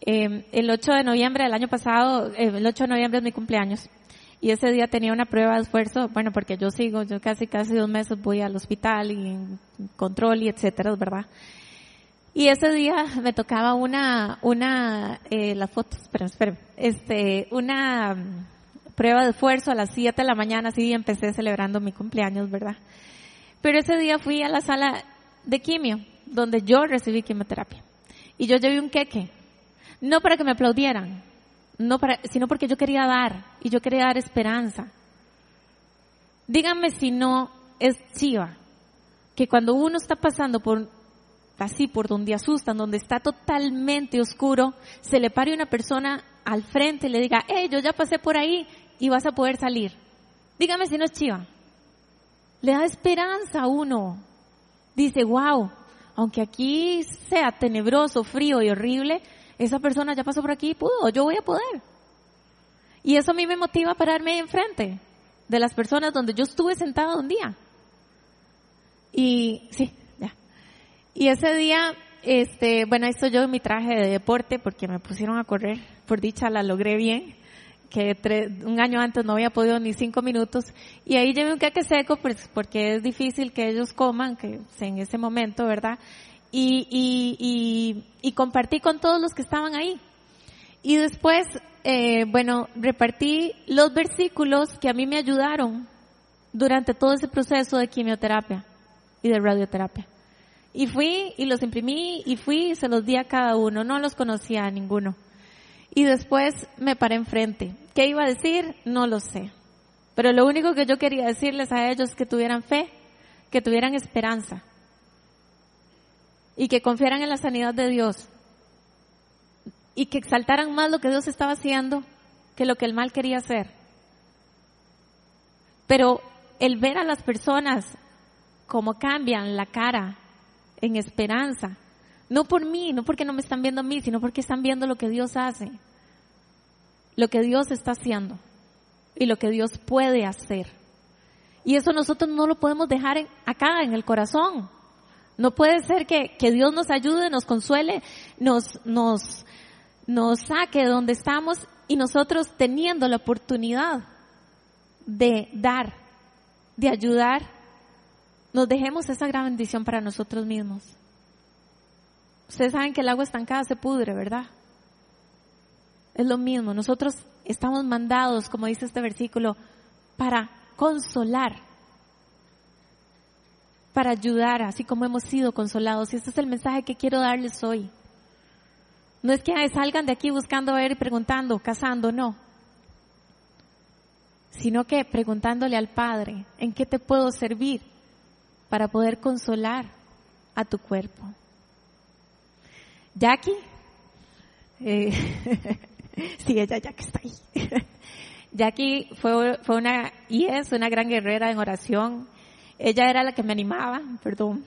Eh, el 8 de noviembre del año pasado, eh, el 8 de noviembre es mi cumpleaños y ese día tenía una prueba de esfuerzo, bueno, porque yo sigo, yo casi casi dos meses voy al hospital y control y etcétera, ¿verdad? Y ese día me tocaba una, una, eh, las fotos, espera, espera, este, una mm, prueba de esfuerzo a las 7 de la mañana, así empecé celebrando mi cumpleaños, ¿verdad? Pero ese día fui a la sala de quimio, donde yo recibí quimioterapia. Y yo llevé un queque, no para que me aplaudieran, no para, sino porque yo quería dar, y yo quería dar esperanza. Díganme si no es chiva, que cuando uno está pasando por así por donde asustan, donde está totalmente oscuro, se le pare una persona al frente y le diga, hey, yo ya pasé por ahí y vas a poder salir. Dígame si no es chiva. Le da esperanza a uno. Dice, wow, aunque aquí sea tenebroso, frío y horrible, esa persona ya pasó por aquí y pudo, yo voy a poder. Y eso a mí me motiva a pararme enfrente de las personas donde yo estuve sentada un día. Y sí, ya. Y ese día, este, bueno, esto yo en mi traje de deporte porque me pusieron a correr. Por dicha la logré bien, que un año antes no había podido ni cinco minutos. Y ahí llevé un queque seco pues, porque es difícil que ellos coman, que en ese momento, ¿verdad? Y, y, y, y compartí con todos los que estaban ahí. Y después, eh, bueno, repartí los versículos que a mí me ayudaron durante todo ese proceso de quimioterapia y de radioterapia. Y fui y los imprimí y fui y se los di a cada uno. No los conocía a ninguno. Y después me paré enfrente. ¿Qué iba a decir? No lo sé. Pero lo único que yo quería decirles a ellos es que tuvieran fe, que tuvieran esperanza y que confiaran en la sanidad de Dios y que exaltaran más lo que Dios estaba haciendo que lo que el mal quería hacer. Pero el ver a las personas como cambian la cara en esperanza, no por mí, no porque no me están viendo a mí, sino porque están viendo lo que Dios hace, lo que Dios está haciendo y lo que Dios puede hacer. Y eso nosotros no lo podemos dejar acá en el corazón. No puede ser que, que Dios nos ayude, nos consuele, nos, nos, nos saque de donde estamos y nosotros teniendo la oportunidad de dar, de ayudar, nos dejemos esa gran bendición para nosotros mismos. Ustedes saben que el agua estancada se pudre, ¿verdad? Es lo mismo, nosotros estamos mandados, como dice este versículo, para consolar, para ayudar, así como hemos sido consolados. Y este es el mensaje que quiero darles hoy. No es que salgan de aquí buscando ver y preguntando, cazando, no. Sino que preguntándole al Padre, ¿en qué te puedo servir para poder consolar a tu cuerpo? Jackie, eh, sí, ella Jackie está ahí. Jackie fue, fue una, y es una gran guerrera en oración. Ella era la que me animaba, perdón.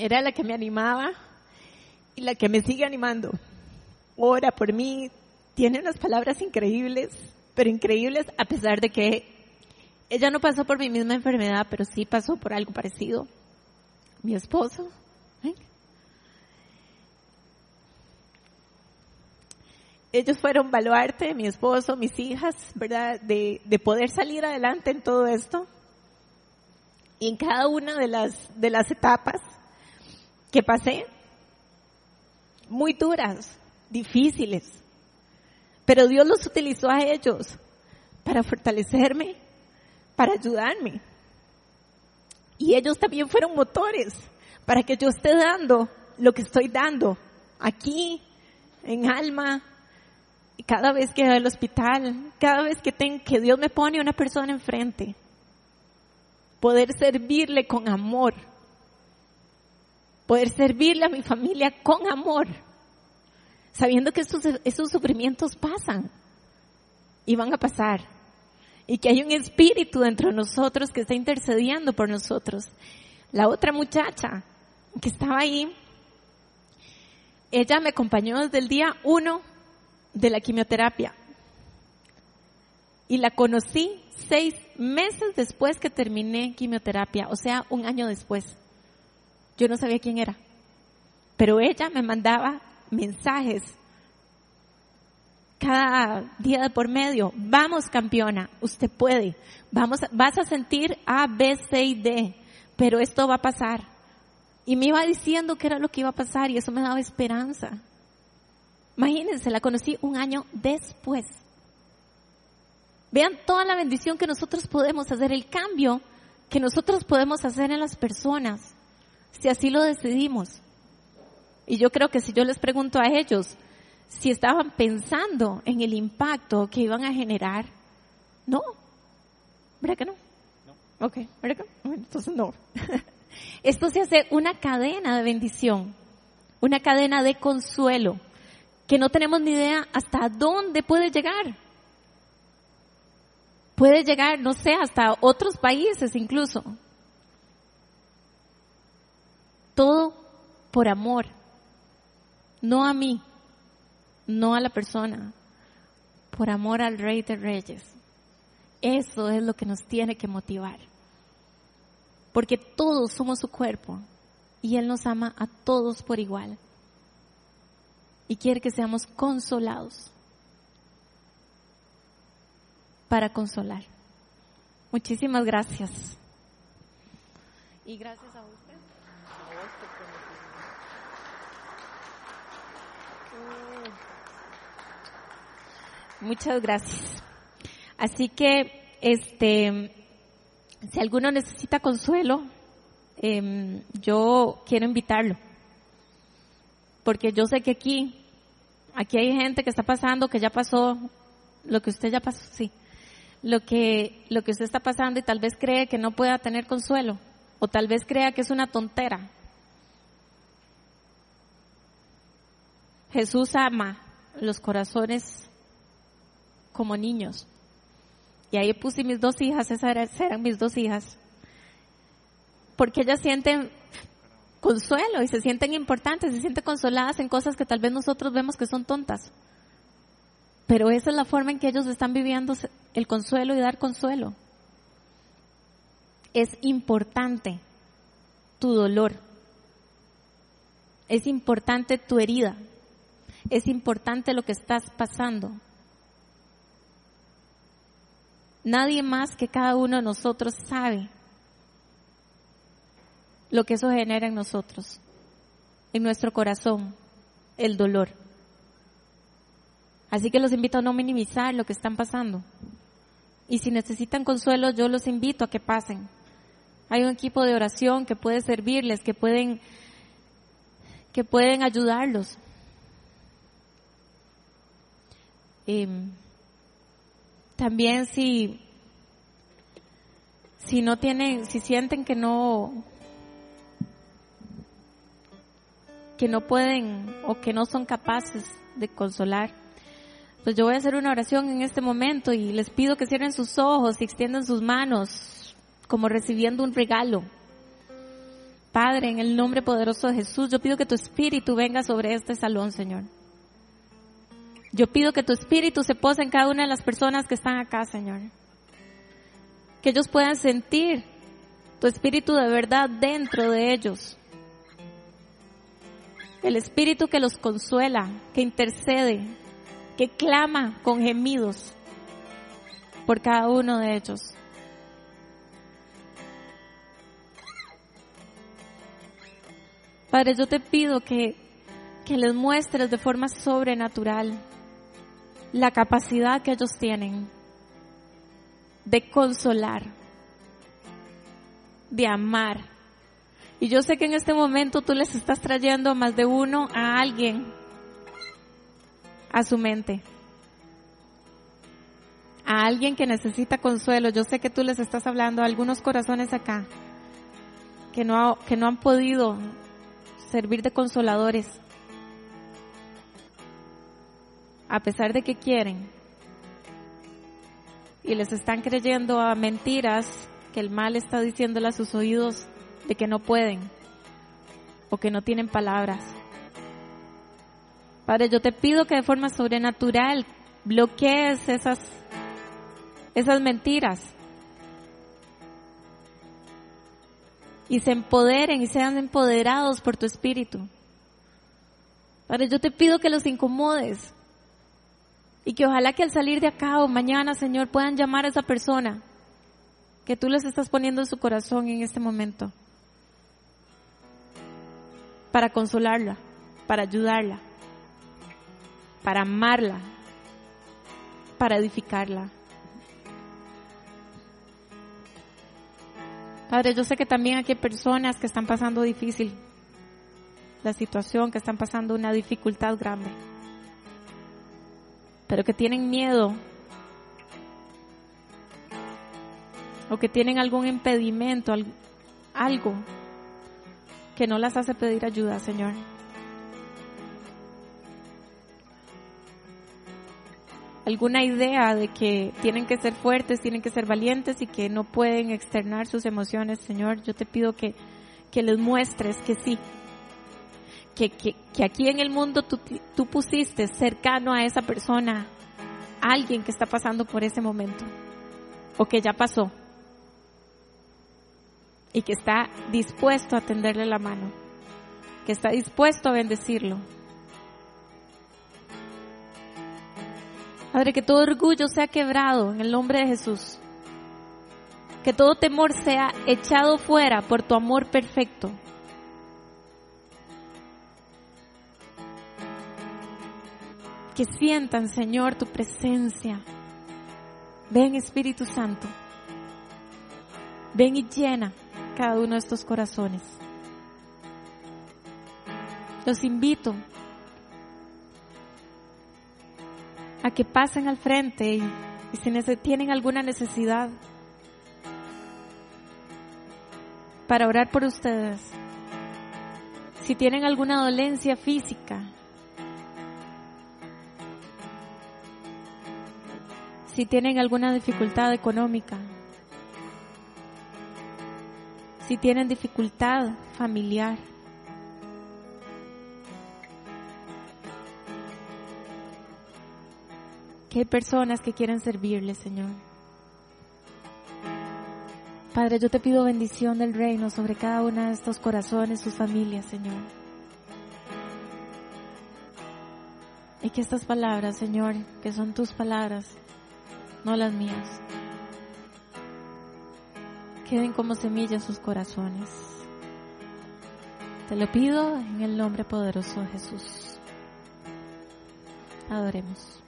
era la que me animaba y la que me sigue animando. Ora por mí, tiene unas palabras increíbles, pero increíbles a pesar de que ella no pasó por mi misma enfermedad, pero sí pasó por algo parecido. Mi esposo. ¿eh? Ellos fueron baluarte, mi esposo, mis hijas, ¿verdad? De, de poder salir adelante en todo esto. Y en cada una de las, de las etapas que pasé, muy duras, difíciles, pero Dios los utilizó a ellos para fortalecerme, para ayudarme. Y ellos también fueron motores para que yo esté dando lo que estoy dando aquí, en alma, cada vez que voy al hospital, cada vez que, que Dios me pone una persona enfrente, poder servirle con amor poder servirle a mi familia con amor, sabiendo que esos, esos sufrimientos pasan y van a pasar, y que hay un espíritu dentro de nosotros que está intercediendo por nosotros. La otra muchacha que estaba ahí, ella me acompañó desde el día uno de la quimioterapia y la conocí seis meses después que terminé quimioterapia, o sea, un año después. Yo no sabía quién era. Pero ella me mandaba mensajes cada día de por medio. Vamos campeona, usted puede. Vamos, vas a sentir A, B, C y D. Pero esto va a pasar. Y me iba diciendo qué era lo que iba a pasar y eso me daba esperanza. Imagínense, la conocí un año después. Vean toda la bendición que nosotros podemos hacer, el cambio que nosotros podemos hacer en las personas si así lo decidimos. Y yo creo que si yo les pregunto a ellos si estaban pensando en el impacto que iban a generar, no. ¿Verdad que no? No. Ok, ¿verdad que no? Entonces no. Esto se hace una cadena de bendición, una cadena de consuelo, que no tenemos ni idea hasta dónde puede llegar. puede llegar, no sé, hasta otros países incluso. Todo por amor, no a mí, no a la persona, por amor al Rey de Reyes. Eso es lo que nos tiene que motivar. Porque todos somos su cuerpo y Él nos ama a todos por igual. Y quiere que seamos consolados para consolar. Muchísimas gracias. Y gracias a usted. Muchas gracias. Así que, este, si alguno necesita consuelo, em, yo quiero invitarlo. Porque yo sé que aquí, aquí hay gente que está pasando, que ya pasó, lo que usted ya pasó, sí. Lo que, lo que usted está pasando y tal vez cree que no pueda tener consuelo. O tal vez crea que es una tontera. Jesús ama los corazones como niños. Y ahí puse mis dos hijas, esas eran mis dos hijas. Porque ellas sienten consuelo y se sienten importantes, se sienten consoladas en cosas que tal vez nosotros vemos que son tontas. Pero esa es la forma en que ellos están viviendo el consuelo y dar consuelo. Es importante tu dolor. Es importante tu herida. Es importante lo que estás pasando. Nadie más que cada uno de nosotros sabe lo que eso genera en nosotros, en nuestro corazón, el dolor. Así que los invito a no minimizar lo que están pasando. Y si necesitan consuelo, yo los invito a que pasen. Hay un equipo de oración que puede servirles, que pueden, que pueden ayudarlos. Em, también si, si no tienen, si sienten que no, que no pueden o que no son capaces de consolar, pues yo voy a hacer una oración en este momento y les pido que cierren sus ojos y extiendan sus manos como recibiendo un regalo. Padre, en el nombre poderoso de Jesús, yo pido que tu espíritu venga sobre este salón, Señor. Yo pido que tu espíritu se pose en cada una de las personas que están acá, Señor. Que ellos puedan sentir tu espíritu de verdad dentro de ellos. El espíritu que los consuela, que intercede, que clama con gemidos por cada uno de ellos. Padre, yo te pido que, que les muestres de forma sobrenatural la capacidad que ellos tienen de consolar, de amar. Y yo sé que en este momento tú les estás trayendo más de uno a alguien a su mente. A alguien que necesita consuelo. Yo sé que tú les estás hablando a algunos corazones acá que no, que no han podido servir de consoladores a pesar de que quieren y les están creyendo a mentiras que el mal está diciéndole a sus oídos de que no pueden o que no tienen palabras. Padre, yo te pido que de forma sobrenatural bloquees esas, esas mentiras y se empoderen y sean empoderados por tu espíritu. Padre, yo te pido que los incomodes, y que ojalá que al salir de acá o mañana, Señor, puedan llamar a esa persona que tú les estás poniendo en su corazón en este momento. Para consolarla, para ayudarla, para amarla, para edificarla. Padre, yo sé que también aquí hay personas que están pasando difícil la situación, que están pasando una dificultad grande pero que tienen miedo o que tienen algún impedimento, algo que no las hace pedir ayuda, Señor. alguna idea de que tienen que ser fuertes, tienen que ser valientes y que no pueden externar sus emociones, Señor, yo te pido que, que les muestres que sí, que, que, que aquí en el mundo tú, tú pusiste cercano a esa persona alguien que está pasando por ese momento o que ya pasó y que está dispuesto a tenderle la mano, que está dispuesto a bendecirlo. Padre, que todo orgullo sea quebrado en el nombre de Jesús. Que todo temor sea echado fuera por tu amor perfecto. Que sientan, Señor, tu presencia. Ven, Espíritu Santo. Ven y llena cada uno de estos corazones. Los invito a que pasen al frente y, si tienen alguna necesidad para orar por ustedes, si tienen alguna dolencia física, si tienen alguna dificultad económica, si tienen dificultad familiar, que hay personas que quieren servirle, Señor. Padre, yo te pido bendición del reino sobre cada uno de estos corazones, sus familias, Señor. Y que estas palabras, Señor, que son tus palabras, no las mías, queden como semillas en sus corazones. Te lo pido en el nombre poderoso de Jesús. Adoremos.